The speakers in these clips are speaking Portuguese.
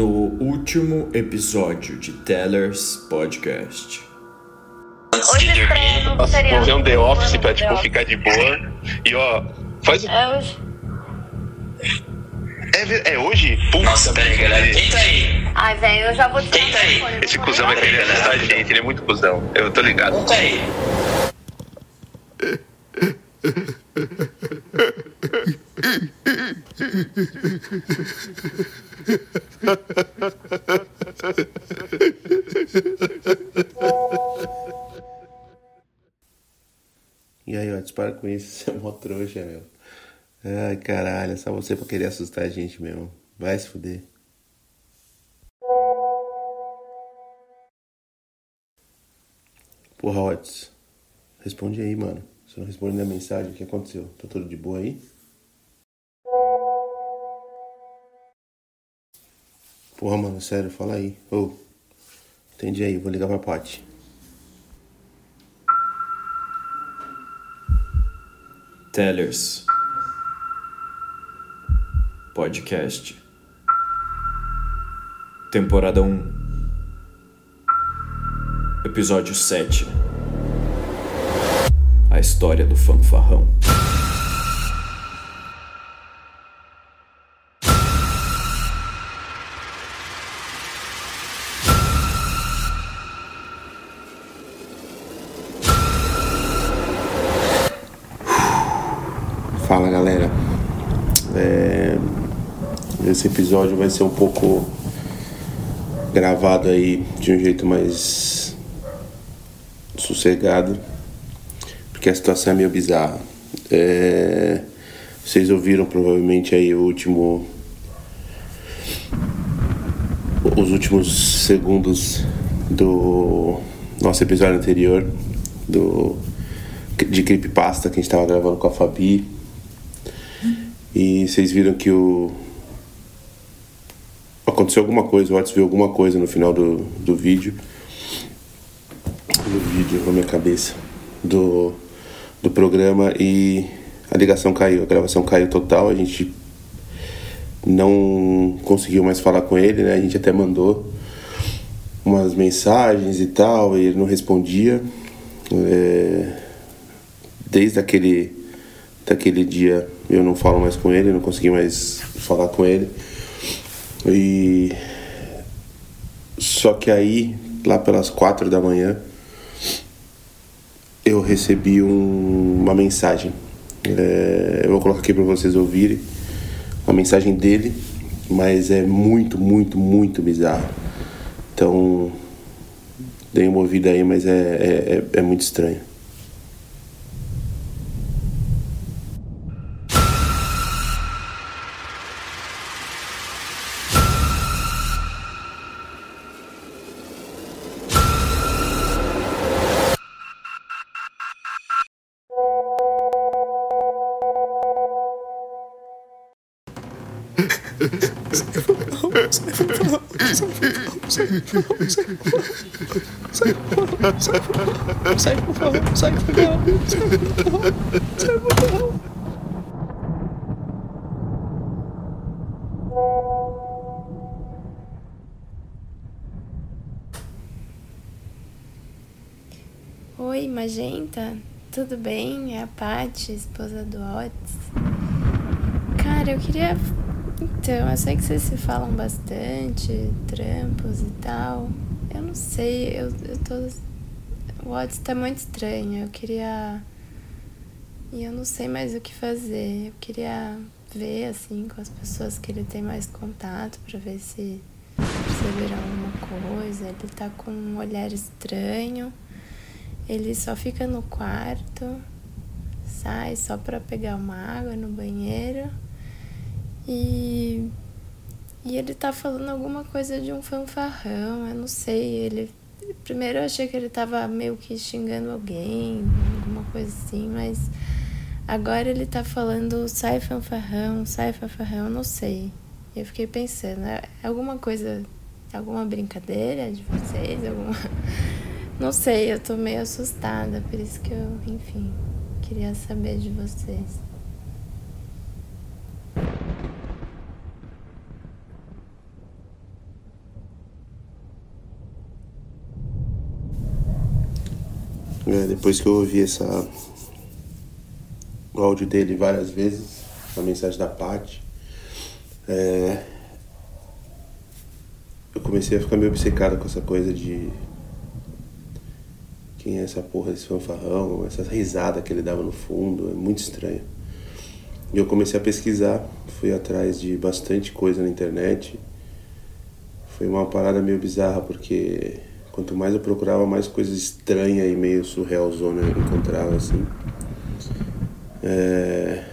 no último episódio de Tellers Podcast. Hoje estreia no Fazer seriado. um The Office pra, tipo, ficar de boa. E, ó, faz... É hoje. É, é hoje? Puta, Nossa, peraí, galera. Quem tá aí? Ai, velho, eu já vou te Quem tá aí? Esse cuzão vai querer assustar a gente, ele é muito cuzão. Eu tô ligado. Quem tá aí? E aí, ó, dispara com isso, você é mó trouxa, meu. Ai, caralho, é só você pra querer assustar a gente mesmo. Vai se fuder. Porra, Otis. Responde aí, mano. Você não responde na mensagem, o que aconteceu? Tá tudo de boa aí? Porra, mano, sério, fala aí. Ô, entendi aí, vou ligar pra Paty. Tellers Podcast. Temporada 1. Episódio 7. A história do fanfarrão. Esse episódio vai ser um pouco gravado aí de um jeito mais sossegado, porque a situação é meio bizarra. É, vocês ouviram provavelmente aí o último, os últimos segundos do nosso episódio anterior do de creepypasta que a gente tava gravando com a Fabi. E vocês viram que o. Aconteceu alguma coisa, o Otis viu alguma coisa no final do, do vídeo. Do vídeo na minha cabeça. Do, do programa e a ligação caiu, a gravação caiu total, a gente não conseguiu mais falar com ele, né? A gente até mandou umas mensagens e tal, e ele não respondia. É, desde aquele daquele dia eu não falo mais com ele, não consegui mais falar com ele. E só que aí, lá pelas quatro da manhã, eu recebi um- uma mensagem. É, eu vou colocar aqui para vocês ouvirem a mensagem dele, mas é muito, muito, muito bizarro. Então, dei uma ouvida aí, mas é, é, é- é muito estranho. Oi, Magenta, tudo bem? É a Paty, esposa do Otis. Cara, eu queria. Então, eu sei que vocês se falam bastante, trampos e tal. Eu não sei, eu, eu tô. O Otis tá muito estranho. Eu queria. E eu não sei mais o que fazer. Eu queria ver, assim, com as pessoas que ele tem mais contato pra ver se perceberam alguma coisa. Ele tá com um olhar estranho. Ele só fica no quarto, sai só pra pegar uma água no banheiro. E, e ele tá falando alguma coisa de um fanfarrão, eu não sei. Ele primeiro eu achei que ele tava meio que xingando alguém, alguma coisa assim, mas agora ele tá falando sai fanfarrão, sai fanfarrão, eu não sei. Eu fiquei pensando, é alguma coisa, alguma brincadeira de vocês, alguma não sei, eu tô meio assustada, por isso que eu, enfim, queria saber de vocês. É, depois que eu ouvi essa o áudio dele várias vezes, a mensagem da Paty, é, eu comecei a ficar meio obcecado com essa coisa de quem é essa porra desse fanfarrão, essa risada que ele dava no fundo, é muito estranho. E eu comecei a pesquisar, fui atrás de bastante coisa na internet. Foi uma parada meio bizarra, porque quanto mais eu procurava, mais coisas estranhas e meio surrealzona eu encontrava, assim. É...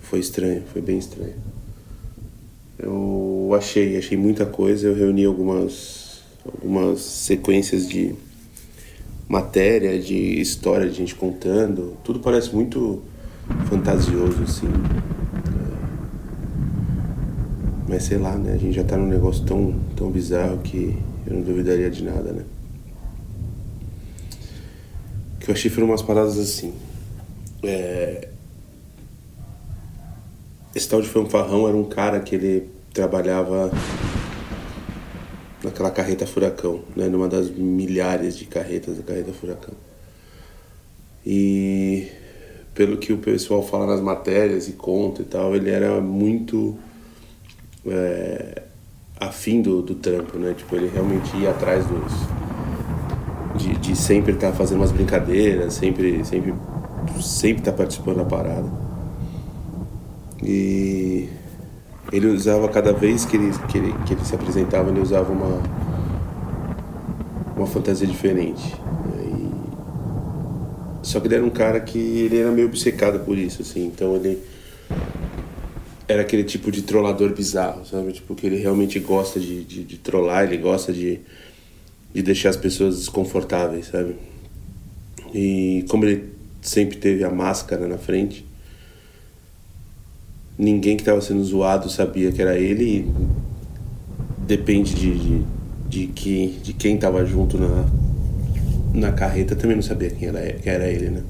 Foi estranho, foi bem estranho. Eu achei, achei muita coisa, eu reuni algumas, algumas sequências de matéria, de história de gente contando. Tudo parece muito fantasioso, assim. É... Mas sei lá, né? A gente já tá num negócio tão, tão bizarro que eu não duvidaria de nada, né? O que eu achei foram umas paradas assim. É... Esse tal de fanfarrão era um cara que ele trabalhava naquela carreta furacão, né? Numa das milhares de carretas da carreta furacão. E pelo que o pessoal fala nas matérias e conta e tal, ele era muito é, afim do, do trampo, né? Tipo, ele realmente ia atrás dos. De, de sempre estar tá fazendo umas brincadeiras, sempre, sempre, sempre tá participando da parada. E ele usava cada vez que ele, que ele, que ele se apresentava, ele usava uma, uma fantasia diferente. Só que ele era um cara que ele era meio obcecado por isso, assim. Então ele era aquele tipo de trollador bizarro, sabe? Tipo, que ele realmente gosta de, de, de trollar, ele gosta de, de deixar as pessoas desconfortáveis, sabe? E como ele sempre teve a máscara na frente, ninguém que estava sendo zoado sabia que era ele e depende de, de, de, que, de quem estava junto na, na carreta também não sabia quem era, quem era ele, né?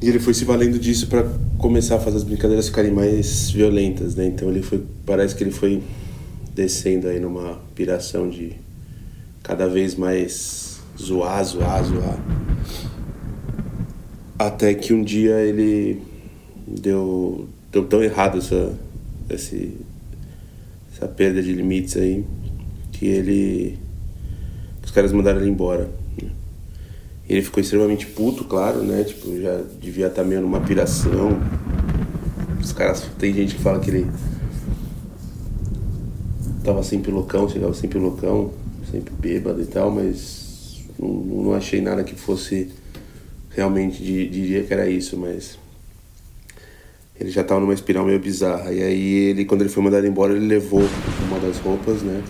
E ele foi se valendo disso para começar a fazer as brincadeiras ficarem mais violentas, né? Então ele foi, parece que ele foi descendo aí numa piração de cada vez mais zoar, zoar, zoar. Até que um dia ele deu, deu tão errado essa, esse, essa perda de limites aí que ele os caras mandaram ele embora. Ele ficou extremamente puto, claro, né? Tipo, já devia estar meio numa piração. Os caras. Tem gente que fala que ele tava sempre loucão, chegava sempre loucão, sempre bêbado e tal, mas não, não achei nada que fosse realmente diria que era isso, mas ele já tava numa espiral meio bizarra. E aí ele, quando ele foi mandado embora, ele levou uma das roupas, né?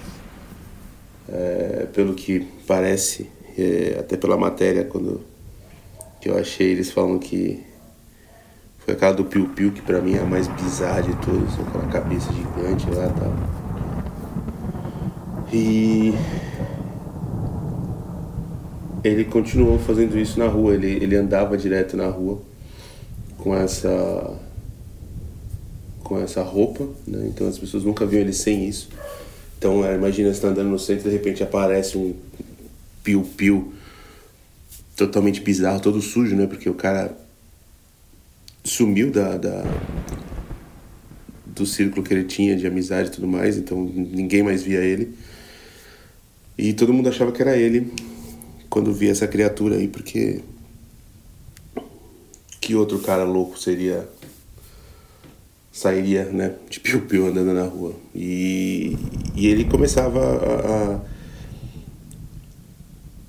É, pelo que parece, é, até pela matéria quando que eu achei, eles falam que foi aquela do Piu Piu, que pra mim é a mais bizarra de todas, aquela cabeça gigante lá e tal. E ele continuou fazendo isso na rua, ele, ele andava direto na rua com essa com essa roupa, né? então as pessoas nunca viam ele sem isso. Então, é, imagina você tá andando no centro e de repente aparece um piu-piu totalmente bizarro, todo sujo, né? Porque o cara sumiu da, da, do círculo que ele tinha de amizade e tudo mais, então ninguém mais via ele. E todo mundo achava que era ele quando via essa criatura aí, porque que outro cara louco seria sairia, né, de piu-piu andando na rua. E, e ele começava a, a,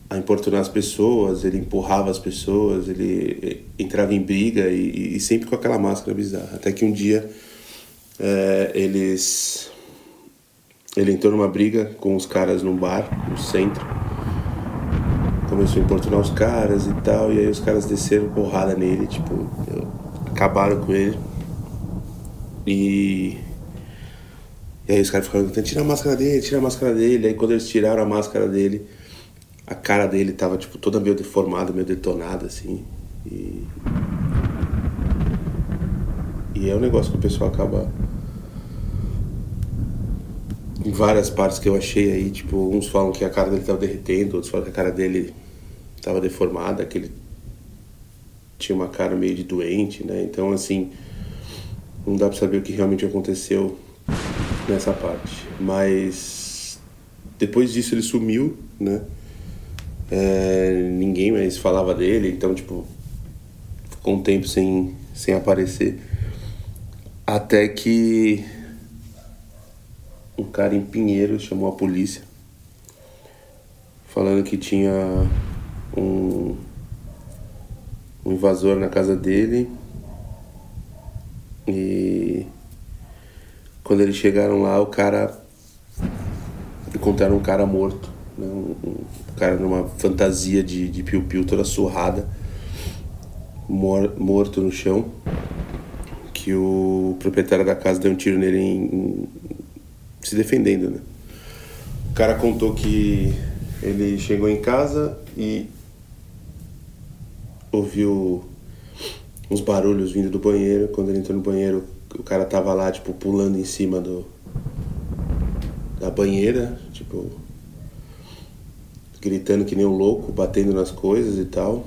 a, importunar as pessoas, ele empurrava as pessoas, ele entrava em briga e, e sempre com aquela máscara bizarra. Até que um dia é, eles... Ele entrou numa briga com os caras num bar, no centro. Começou a importunar os caras e tal, e aí os caras desceram porrada nele, tipo, acabaram com ele. E. E aí os caras ficaram gritando, tira a máscara dele, tira a máscara dele. Aí quando eles tiraram a máscara dele, a cara dele tava tipo toda meio deformada, meio detonada, assim. E. E é um negócio que o pessoal acaba em várias partes que eu achei aí, tipo, uns falam que a cara dele tava derretendo, outros falam que a cara dele tava deformada, que ele tinha uma cara meio de doente, né? Então, assim, não dá pra saber o que realmente aconteceu nessa parte. Mas depois disso ele sumiu, né? É, ninguém mais falava dele, então, tipo, ficou um tempo sem, sem aparecer. Até que um cara em Pinheiro chamou a polícia falando que tinha um, um invasor na casa dele e quando eles chegaram lá o cara encontraram um cara morto né? um, cara numa fantasia de, de piu-piu toda surrada mor, morto no chão que o proprietário da casa deu um tiro nele em, em se defendendo, né? O cara contou que ele chegou em casa e ouviu uns barulhos vindo do banheiro. Quando ele entrou no banheiro, o cara tava lá, tipo, pulando em cima do da banheira, tipo, gritando que nem um louco, batendo nas coisas e tal.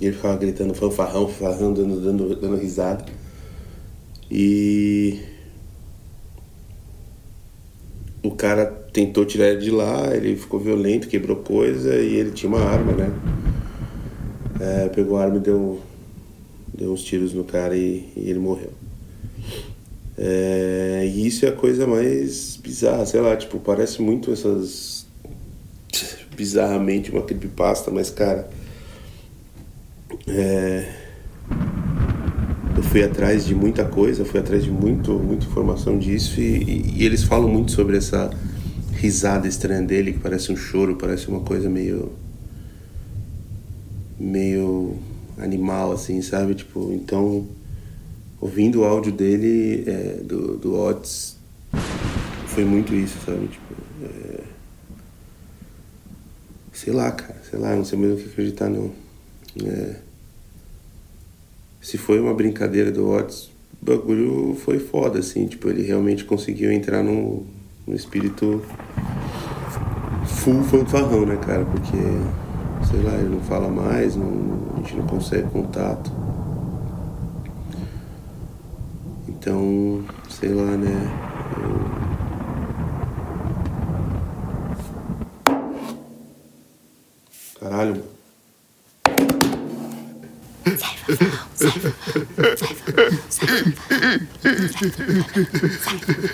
E ele ficava gritando fanfarrão, fanfarrão, dando, dando, dando risada. E o cara tentou tirar ele de lá, ele ficou violento, quebrou coisa e ele tinha uma arma, né? É, pegou a arma e deu, deu uns tiros no cara e, e ele morreu. É, e isso é a coisa mais bizarra, sei lá, tipo, parece muito essas. Bizarramente uma creepypasta, mas cara. É, eu fui atrás de muita coisa, fui atrás de muito, muita informação disso e, e, e, eles falam muito sobre essa risada estranha dele, que parece um choro, parece uma coisa meio. meio animal, assim, sabe? Tipo, então, ouvindo o áudio dele, é, do, do Otis, foi muito isso, sabe? Tipo, é... sei lá, cara, sei lá, não sei mesmo o que acreditar, não. É se foi uma brincadeira do Otis, o bagulho foi foda, assim, tipo, ele realmente conseguiu entrar no, no espírito full fanfarrão, né, cara? Porque, sei lá, ele não fala mais, não, a gente não consegue contato. Então, sei lá, né? Eu... 嘿嘿嘿嘿嘿